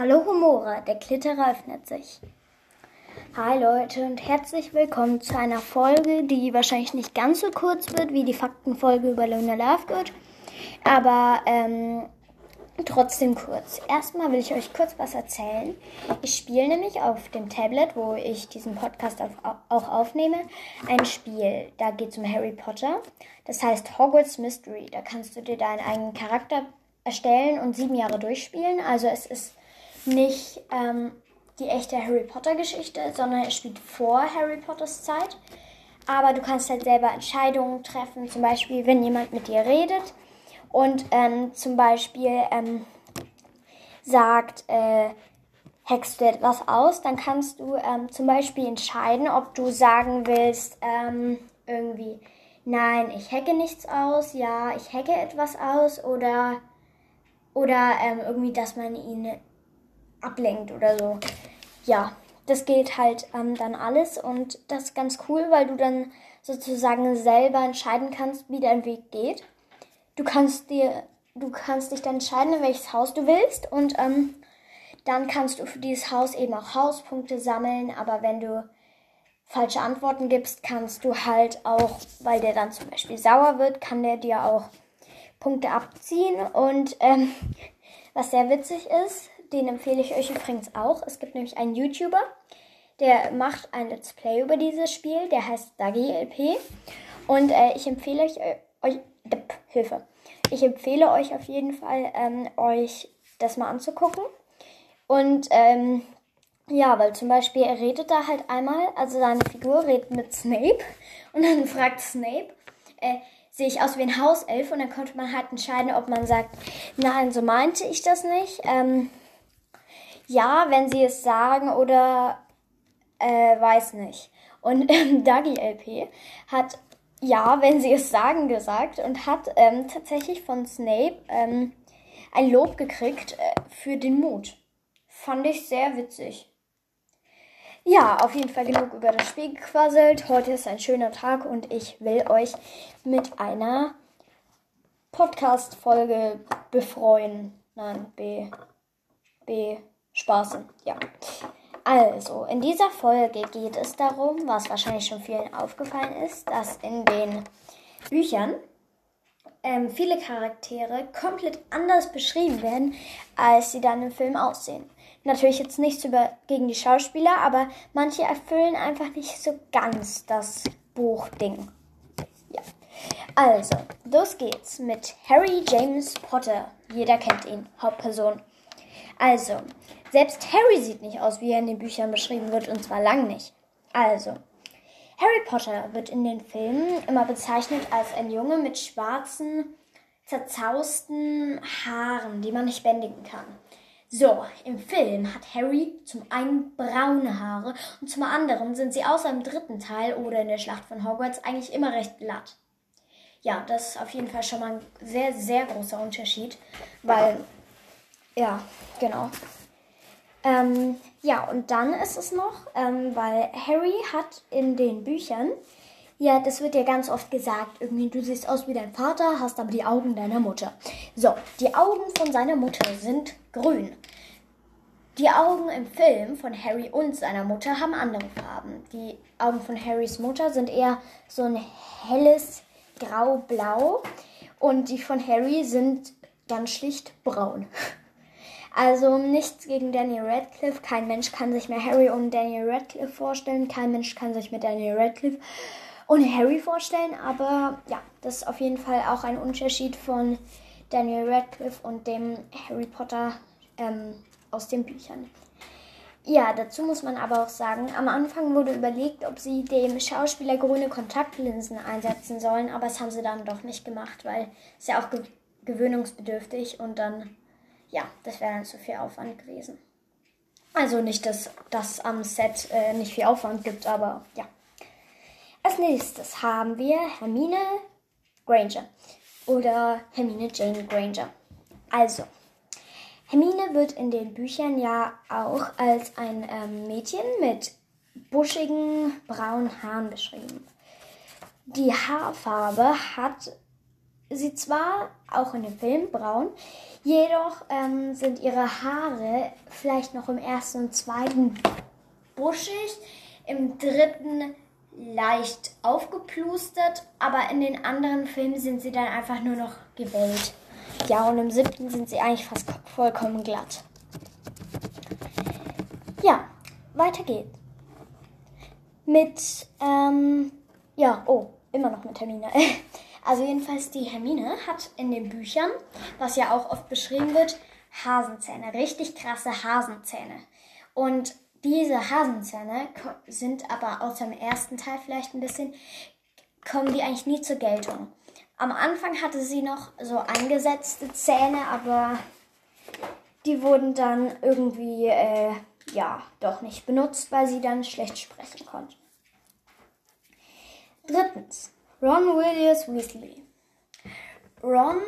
Hallo Humora, der Klitterer öffnet sich. Hi Leute und herzlich willkommen zu einer Folge, die wahrscheinlich nicht ganz so kurz wird wie die Faktenfolge über Luna Lovegood, aber ähm, trotzdem kurz. Erstmal will ich euch kurz was erzählen. Ich spiele nämlich auf dem Tablet, wo ich diesen Podcast auf, auch aufnehme, ein Spiel. Da geht es um Harry Potter. Das heißt Hogwarts Mystery. Da kannst du dir deinen eigenen Charakter erstellen und sieben Jahre durchspielen. Also es ist nicht ähm, die echte Harry Potter Geschichte, sondern es spielt vor Harry Potters Zeit. Aber du kannst halt selber Entscheidungen treffen, zum Beispiel, wenn jemand mit dir redet und ähm, zum Beispiel ähm, sagt, äh, hackst du etwas aus, dann kannst du ähm, zum Beispiel entscheiden, ob du sagen willst, ähm, irgendwie, nein, ich hacke nichts aus, ja, ich hacke etwas aus. Oder, oder ähm, irgendwie, dass man ihn ablenkt oder so. Ja, das geht halt ähm, dann alles und das ist ganz cool, weil du dann sozusagen selber entscheiden kannst, wie dein Weg geht. Du kannst dir, du kannst dich dann entscheiden, in welches Haus du willst und ähm, dann kannst du für dieses Haus eben auch Hauspunkte sammeln, aber wenn du falsche Antworten gibst, kannst du halt auch, weil der dann zum Beispiel sauer wird, kann der dir auch Punkte abziehen und ähm, was sehr witzig ist, den empfehle ich euch übrigens auch. Es gibt nämlich einen YouTuber, der macht ein Let's Play über dieses Spiel. Der heißt Dagi LP. Und äh, ich empfehle euch, äh, euch Depp, Hilfe. Ich empfehle euch auf jeden Fall, ähm, euch das mal anzugucken. Und ähm, ja, weil zum Beispiel er redet da halt einmal, also seine Figur redet mit Snape und dann fragt Snape, äh, sehe ich aus wie ein Hauself und dann konnte man halt entscheiden, ob man sagt, nein, so meinte ich das nicht. Ähm, ja, wenn sie es sagen oder äh, weiß nicht. Und ähm, Dagi LP hat ja, wenn sie es sagen gesagt und hat ähm, tatsächlich von Snape ähm, ein Lob gekriegt äh, für den Mut. Fand ich sehr witzig. Ja, auf jeden Fall genug über das Spiel gequasselt. Heute ist ein schöner Tag und ich will euch mit einer Podcast-Folge befreuen. Nein, B. B. Spaßen, ja. Also, in dieser Folge geht es darum, was wahrscheinlich schon vielen aufgefallen ist, dass in den Büchern ähm, viele Charaktere komplett anders beschrieben werden, als sie dann im Film aussehen. Natürlich jetzt nichts über, gegen die Schauspieler, aber manche erfüllen einfach nicht so ganz das Buchding. Ja. Also, los geht's mit Harry James Potter. Jeder kennt ihn, Hauptperson. Also, selbst Harry sieht nicht aus, wie er in den Büchern beschrieben wird, und zwar lang nicht. Also, Harry Potter wird in den Filmen immer bezeichnet als ein Junge mit schwarzen, zerzausten Haaren, die man nicht bändigen kann. So, im Film hat Harry zum einen braune Haare und zum anderen sind sie außer im dritten Teil oder in der Schlacht von Hogwarts eigentlich immer recht glatt. Ja, das ist auf jeden Fall schon mal ein sehr, sehr großer Unterschied, weil, ja, genau. Ähm, ja, und dann ist es noch, ähm, weil Harry hat in den Büchern, ja, das wird ja ganz oft gesagt, irgendwie, du siehst aus wie dein Vater, hast aber die Augen deiner Mutter. So, die Augen von seiner Mutter sind grün. Die Augen im Film von Harry und seiner Mutter haben andere Farben. Die Augen von Harrys Mutter sind eher so ein helles Grau-Blau und die von Harry sind ganz schlicht braun. Also nichts gegen Daniel Radcliffe. Kein Mensch kann sich mehr Harry und Daniel Radcliffe vorstellen. Kein Mensch kann sich mit Daniel Radcliffe und Harry vorstellen. Aber ja, das ist auf jeden Fall auch ein Unterschied von Daniel Radcliffe und dem Harry Potter ähm, aus den Büchern. Ja, dazu muss man aber auch sagen, am Anfang wurde überlegt, ob sie dem Schauspieler grüne Kontaktlinsen einsetzen sollen, aber das haben sie dann doch nicht gemacht, weil es ja auch gewöhnungsbedürftig und dann ja, das wäre dann zu viel Aufwand gewesen. Also nicht, dass das am Set äh, nicht viel Aufwand gibt, aber ja. Als nächstes haben wir Hermine Granger oder Hermine Jane Granger. Also, Hermine wird in den Büchern ja auch als ein ähm, Mädchen mit buschigen braunen Haaren beschrieben. Die Haarfarbe hat sie zwar auch in dem Film braun, jedoch ähm, sind ihre Haare vielleicht noch im ersten und zweiten buschig, im dritten leicht aufgeplustert, aber in den anderen Filmen sind sie dann einfach nur noch gewellt. Ja, und im siebten sind sie eigentlich fast vollkommen glatt. Ja, weiter geht's. Mit, ähm, ja, oh, immer noch mit Hermine. Also jedenfalls die Hermine hat in den Büchern, was ja auch oft beschrieben wird, Hasenzähne, richtig krasse Hasenzähne. Und diese Hasenzähne sind aber außer im ersten Teil vielleicht ein bisschen, kommen die eigentlich nie zur Geltung. Am Anfang hatte sie noch so eingesetzte Zähne, aber die wurden dann irgendwie, äh, ja, doch nicht benutzt, weil sie dann schlecht sprechen konnte. Drittens, Ron Williams Weasley. Ron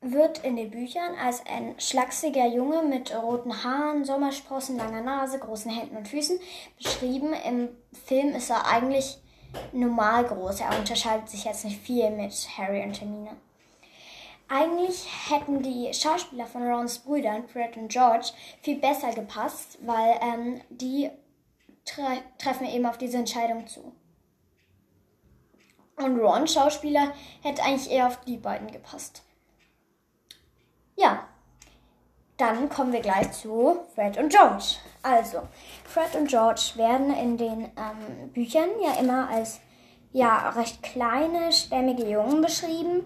wird in den Büchern als ein schlachsiger Junge mit roten Haaren, Sommersprossen, langer Nase, großen Händen und Füßen beschrieben. Im Film ist er eigentlich normal groß. Er unterscheidet sich jetzt nicht viel mit Harry und Hermine. Eigentlich hätten die Schauspieler von Rons Brüdern, Fred und George, viel besser gepasst, weil ähm, die tre treffen eben auf diese Entscheidung zu. Und Ron, Schauspieler, hätte eigentlich eher auf die beiden gepasst. Ja, dann kommen wir gleich zu Fred und George. Also, Fred und George werden in den ähm, Büchern ja immer als ja recht kleine, stämmige Jungen beschrieben.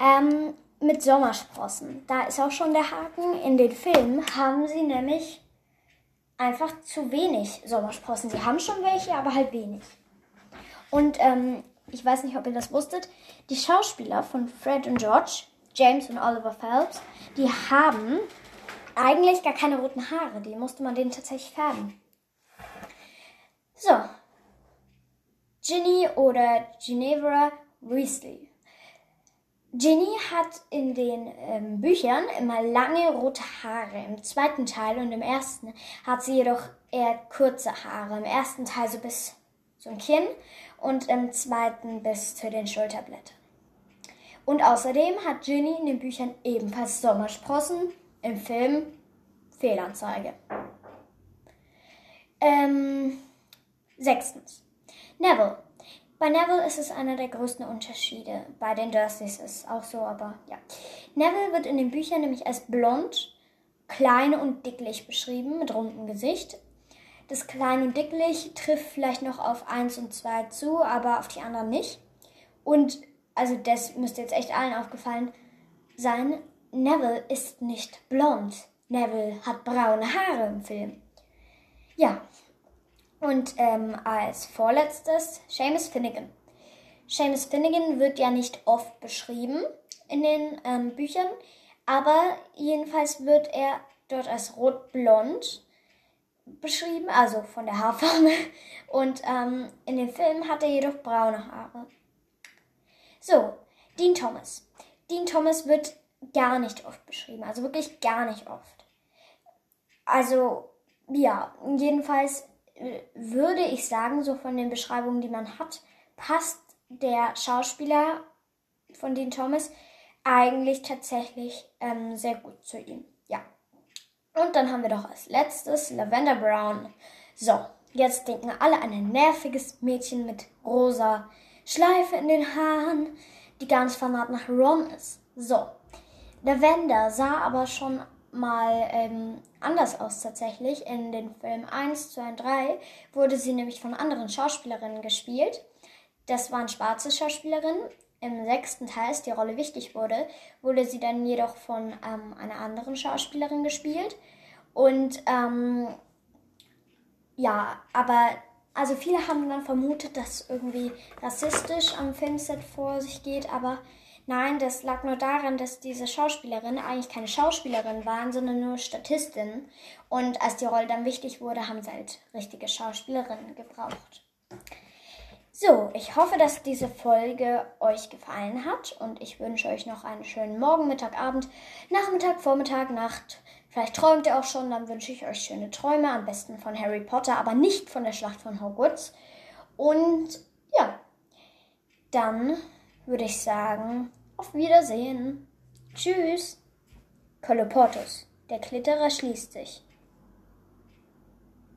Ähm, mit Sommersprossen. Da ist auch schon der Haken. In den Filmen haben sie nämlich einfach zu wenig Sommersprossen. Sie haben schon welche, aber halt wenig. Und ähm, ich weiß nicht, ob ihr das wusstet, die Schauspieler von Fred und George, James und Oliver Phelps, die haben eigentlich gar keine roten Haare. Die musste man denen tatsächlich färben. So. Ginny oder Ginevra Weasley. Ginny hat in den ähm, Büchern immer lange rote Haare. Im zweiten Teil und im ersten hat sie jedoch eher kurze Haare. Im ersten Teil so bis zum Kinn und im zweiten bis zu den Schulterblättern. Und außerdem hat Ginny in den Büchern ebenfalls Sommersprossen, im Film Fehlanzeige. Ähm, sechstens. Neville. Bei Neville ist es einer der größten Unterschiede. Bei den Dursleys ist es auch so, aber ja. Neville wird in den Büchern nämlich als blond, klein und dicklich beschrieben, mit rundem Gesicht. Das klein und dicklich trifft vielleicht noch auf 1 und 2 zu, aber auf die anderen nicht. Und also das müsste jetzt echt allen aufgefallen sein, Neville ist nicht blond. Neville hat braune Haare im Film. Ja. Und ähm, als vorletztes Seamus Finnegan. Seamus Finnegan wird ja nicht oft beschrieben in den ähm, Büchern, aber jedenfalls wird er dort als rotblond beschrieben, also von der Haarfarbe. Und ähm, in dem Film hat er jedoch braune Haare. So, Dean Thomas. Dean Thomas wird gar nicht oft beschrieben, also wirklich gar nicht oft. Also, ja, jedenfalls äh, würde ich sagen, so von den Beschreibungen, die man hat, passt der Schauspieler von Dean Thomas eigentlich tatsächlich ähm, sehr gut zu ihm. Und dann haben wir doch als letztes Lavender Brown. So, jetzt denken alle an ein nerviges Mädchen mit rosa Schleife in den Haaren, die ganz fanat nach Ron ist. So, Lavender sah aber schon mal ähm, anders aus tatsächlich. In den Filmen 1, 2 und 3 wurde sie nämlich von anderen Schauspielerinnen gespielt. Das waren schwarze Schauspielerinnen. Im sechsten Teil, die Rolle wichtig wurde, wurde sie dann jedoch von ähm, einer anderen Schauspielerin gespielt. Und ähm, ja, aber also viele haben dann vermutet, dass irgendwie rassistisch am Filmset vor sich geht, aber nein, das lag nur daran, dass diese Schauspielerin eigentlich keine Schauspielerin waren, sondern nur Statistin. Und als die Rolle dann wichtig wurde, haben sie halt richtige Schauspielerinnen gebraucht. So, ich hoffe, dass diese Folge euch gefallen hat und ich wünsche euch noch einen schönen Morgen, Mittag, Abend, Nachmittag, Vormittag, Nacht Vielleicht träumt ihr auch schon, dann wünsche ich euch schöne Träume, am besten von Harry Potter, aber nicht von der Schlacht von Hogwarts. Und ja, dann würde ich sagen, auf Wiedersehen. Tschüss. Koloportus. Der Klitterer schließt sich.